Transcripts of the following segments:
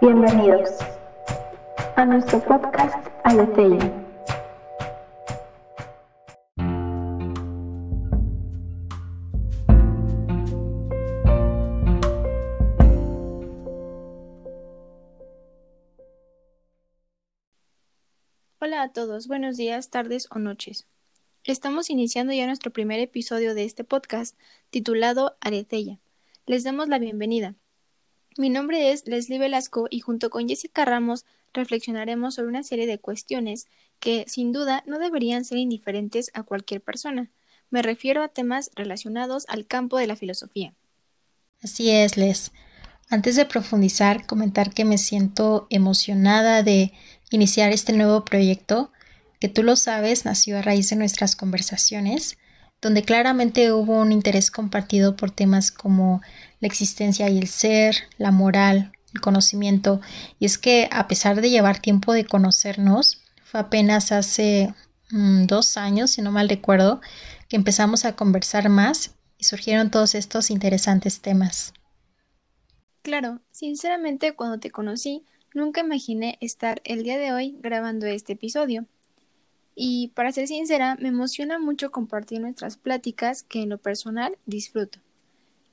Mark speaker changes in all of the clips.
Speaker 1: Bienvenidos a nuestro podcast Aletheia.
Speaker 2: Hola a todos, buenos días, tardes o noches. Estamos iniciando ya nuestro primer episodio de este podcast titulado Aretella. Les damos la bienvenida. Mi nombre es Leslie Velasco y junto con Jessica Ramos reflexionaremos sobre una serie de cuestiones que, sin duda, no deberían ser indiferentes a cualquier persona. Me refiero a temas relacionados al campo de la filosofía.
Speaker 3: Así es, Les. Antes de profundizar, comentar que me siento emocionada de iniciar este nuevo proyecto que tú lo sabes, nació a raíz de nuestras conversaciones, donde claramente hubo un interés compartido por temas como la existencia y el ser, la moral, el conocimiento, y es que a pesar de llevar tiempo de conocernos, fue apenas hace mm, dos años, si no mal recuerdo, que empezamos a conversar más y surgieron todos estos interesantes temas.
Speaker 2: Claro, sinceramente cuando te conocí, nunca imaginé estar el día de hoy grabando este episodio. Y para ser sincera, me emociona mucho compartir nuestras pláticas que en lo personal disfruto.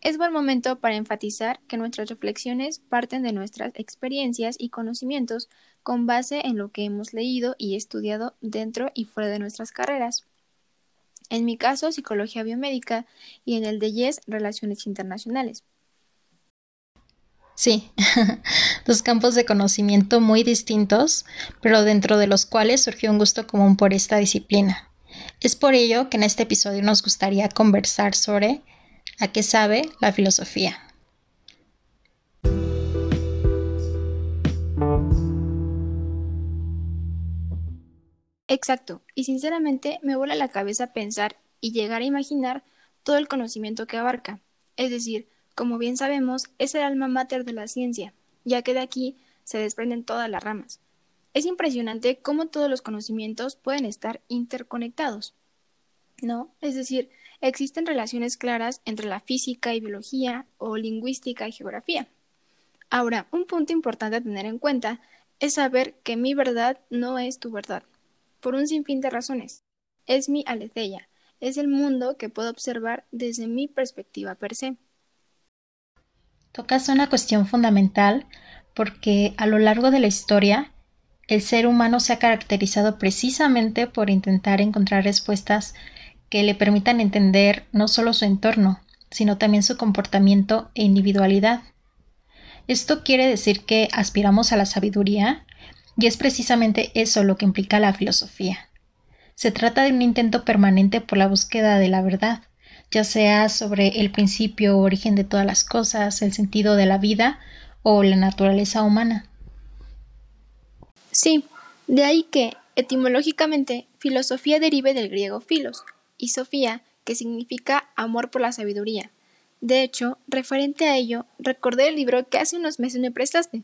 Speaker 2: Es buen momento para enfatizar que nuestras reflexiones parten de nuestras experiencias y conocimientos con base en lo que hemos leído y estudiado dentro y fuera de nuestras carreras. En mi caso, psicología biomédica y en el de Yes, relaciones internacionales.
Speaker 3: Sí, dos campos de conocimiento muy distintos, pero dentro de los cuales surgió un gusto común por esta disciplina. Es por ello que en este episodio nos gustaría conversar sobre a qué sabe la filosofía.
Speaker 2: Exacto, y sinceramente me vuela la cabeza pensar y llegar a imaginar todo el conocimiento que abarca, es decir, como bien sabemos, es el alma mater de la ciencia, ya que de aquí se desprenden todas las ramas. Es impresionante cómo todos los conocimientos pueden estar interconectados. ¿No? Es decir, existen relaciones claras entre la física y biología o lingüística y geografía. Ahora, un punto importante a tener en cuenta es saber que mi verdad no es tu verdad, por un sinfín de razones. Es mi aletheia, es el mundo que puedo observar desde mi perspectiva per se.
Speaker 3: Tocas una cuestión fundamental porque a lo largo de la historia el ser humano se ha caracterizado precisamente por intentar encontrar respuestas que le permitan entender no solo su entorno, sino también su comportamiento e individualidad. Esto quiere decir que aspiramos a la sabiduría y es precisamente eso lo que implica la filosofía. Se trata de un intento permanente por la búsqueda de la verdad, ya sea sobre el principio o origen de todas las cosas, el sentido de la vida o la naturaleza humana.
Speaker 2: Sí, de ahí que, etimológicamente, filosofía derive del griego filos y sofía, que significa amor por la sabiduría. De hecho, referente a ello, recordé el libro que hace unos meses me prestaste,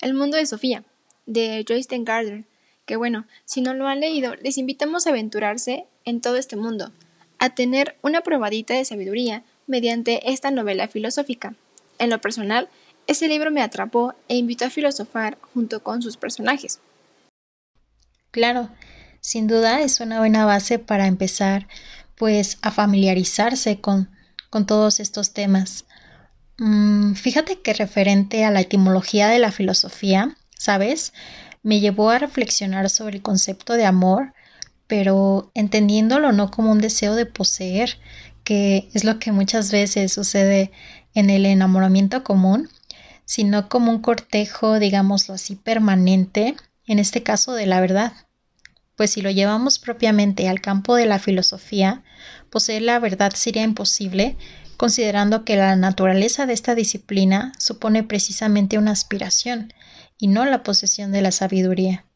Speaker 2: El mundo de Sofía, de Joyce Gardner, que bueno, si no lo han leído, les invitamos a aventurarse en todo este mundo, a tener una probadita de sabiduría mediante esta novela filosófica. En lo personal, ese libro me atrapó e invitó a filosofar junto con sus personajes.
Speaker 3: Claro, sin duda es una buena base para empezar pues a familiarizarse con, con todos estos temas. Mm, fíjate que referente a la etimología de la filosofía, ¿sabes? Me llevó a reflexionar sobre el concepto de amor pero entendiéndolo no como un deseo de poseer, que es lo que muchas veces sucede en el enamoramiento común, sino como un cortejo, digámoslo así, permanente, en este caso de la verdad. Pues si lo llevamos propiamente al campo de la filosofía, poseer la verdad sería imposible, considerando que la naturaleza de esta disciplina supone precisamente una aspiración y no la posesión de la sabiduría.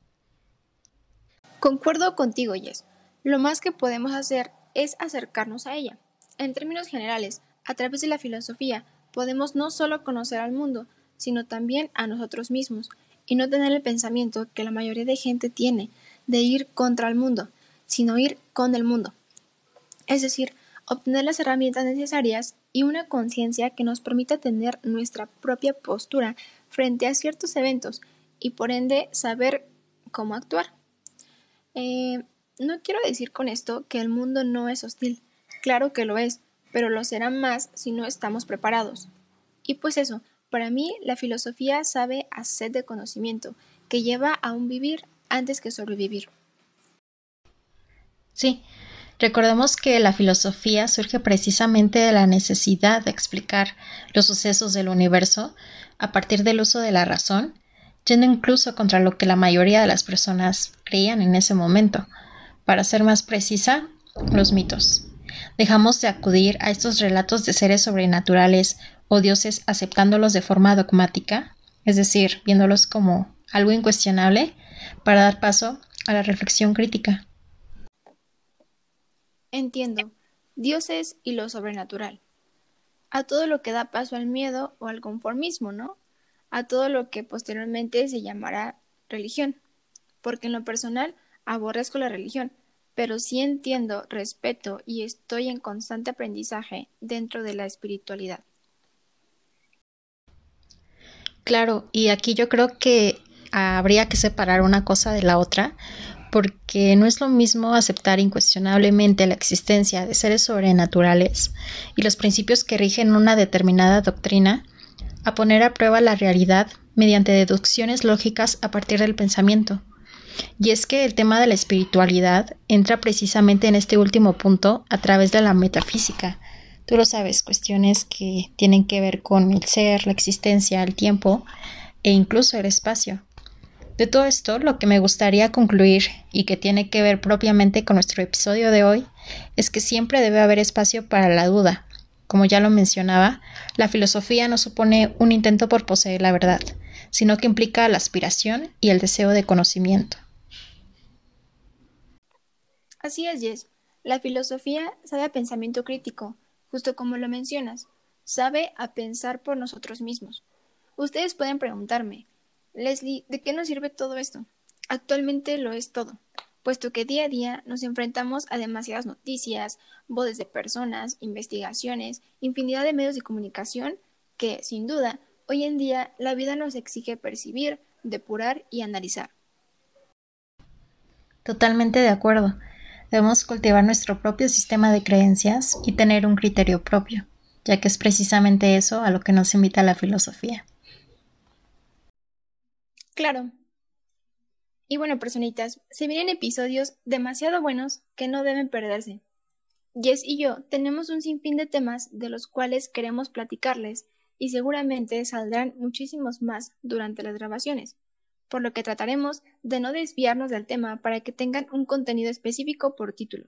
Speaker 2: Concuerdo contigo, Jess. Lo más que podemos hacer es acercarnos a ella. En términos generales, a través de la filosofía, podemos no solo conocer al mundo, sino también a nosotros mismos, y no tener el pensamiento que la mayoría de gente tiene de ir contra el mundo, sino ir con el mundo. Es decir, obtener las herramientas necesarias y una conciencia que nos permita tener nuestra propia postura frente a ciertos eventos y por ende saber cómo actuar. Eh, no quiero decir con esto que el mundo no es hostil, claro que lo es, pero lo será más si no estamos preparados. Y pues eso, para mí la filosofía sabe a sed de conocimiento, que lleva a un vivir antes que sobrevivir.
Speaker 3: Sí, recordemos que la filosofía surge precisamente de la necesidad de explicar los sucesos del universo a partir del uso de la razón, yendo incluso contra lo que la mayoría de las personas creían en ese momento. Para ser más precisa, los mitos. Dejamos de acudir a estos relatos de seres sobrenaturales o dioses aceptándolos de forma dogmática, es decir, viéndolos como algo incuestionable, para dar paso a la reflexión crítica.
Speaker 2: Entiendo. Dioses y lo sobrenatural. A todo lo que da paso al miedo o al conformismo, ¿no? A todo lo que posteriormente se llamará religión. Porque en lo personal aborrezco la religión, pero sí entiendo, respeto y estoy en constante aprendizaje dentro de la espiritualidad.
Speaker 3: Claro, y aquí yo creo que habría que separar una cosa de la otra, porque no es lo mismo aceptar incuestionablemente la existencia de seres sobrenaturales y los principios que rigen una determinada doctrina, a poner a prueba la realidad mediante deducciones lógicas a partir del pensamiento. Y es que el tema de la espiritualidad entra precisamente en este último punto a través de la metafísica. Tú lo sabes, cuestiones que tienen que ver con el ser, la existencia, el tiempo e incluso el espacio. De todo esto, lo que me gustaría concluir y que tiene que ver propiamente con nuestro episodio de hoy es que siempre debe haber espacio para la duda. Como ya lo mencionaba, la filosofía no supone un intento por poseer la verdad, sino que implica la aspiración y el deseo de conocimiento.
Speaker 2: Así es, Jess. La filosofía sabe a pensamiento crítico, justo como lo mencionas. Sabe a pensar por nosotros mismos. Ustedes pueden preguntarme, Leslie, ¿de qué nos sirve todo esto? Actualmente lo es todo, puesto que día a día nos enfrentamos a demasiadas noticias, voces de personas, investigaciones, infinidad de medios de comunicación que, sin duda, hoy en día la vida nos exige percibir, depurar y analizar.
Speaker 3: Totalmente de acuerdo. Debemos cultivar nuestro propio sistema de creencias y tener un criterio propio, ya que es precisamente eso a lo que nos invita la filosofía.
Speaker 2: Claro. Y bueno, personitas, se vienen episodios demasiado buenos que no deben perderse. Jess y yo tenemos un sinfín de temas de los cuales queremos platicarles y seguramente saldrán muchísimos más durante las grabaciones por lo que trataremos de no desviarnos del tema para que tengan un contenido específico por título.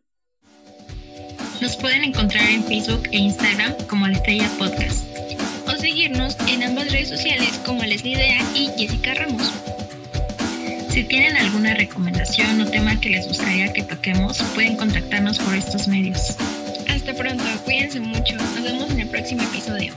Speaker 4: Nos pueden encontrar en Facebook e Instagram como Estrella Podcast o seguirnos en ambas redes sociales como Leslie Dea y Jessica Ramos. Si tienen alguna recomendación o tema que les gustaría que toquemos, pueden contactarnos por estos medios.
Speaker 2: Hasta pronto, cuídense mucho, nos vemos en el próximo episodio.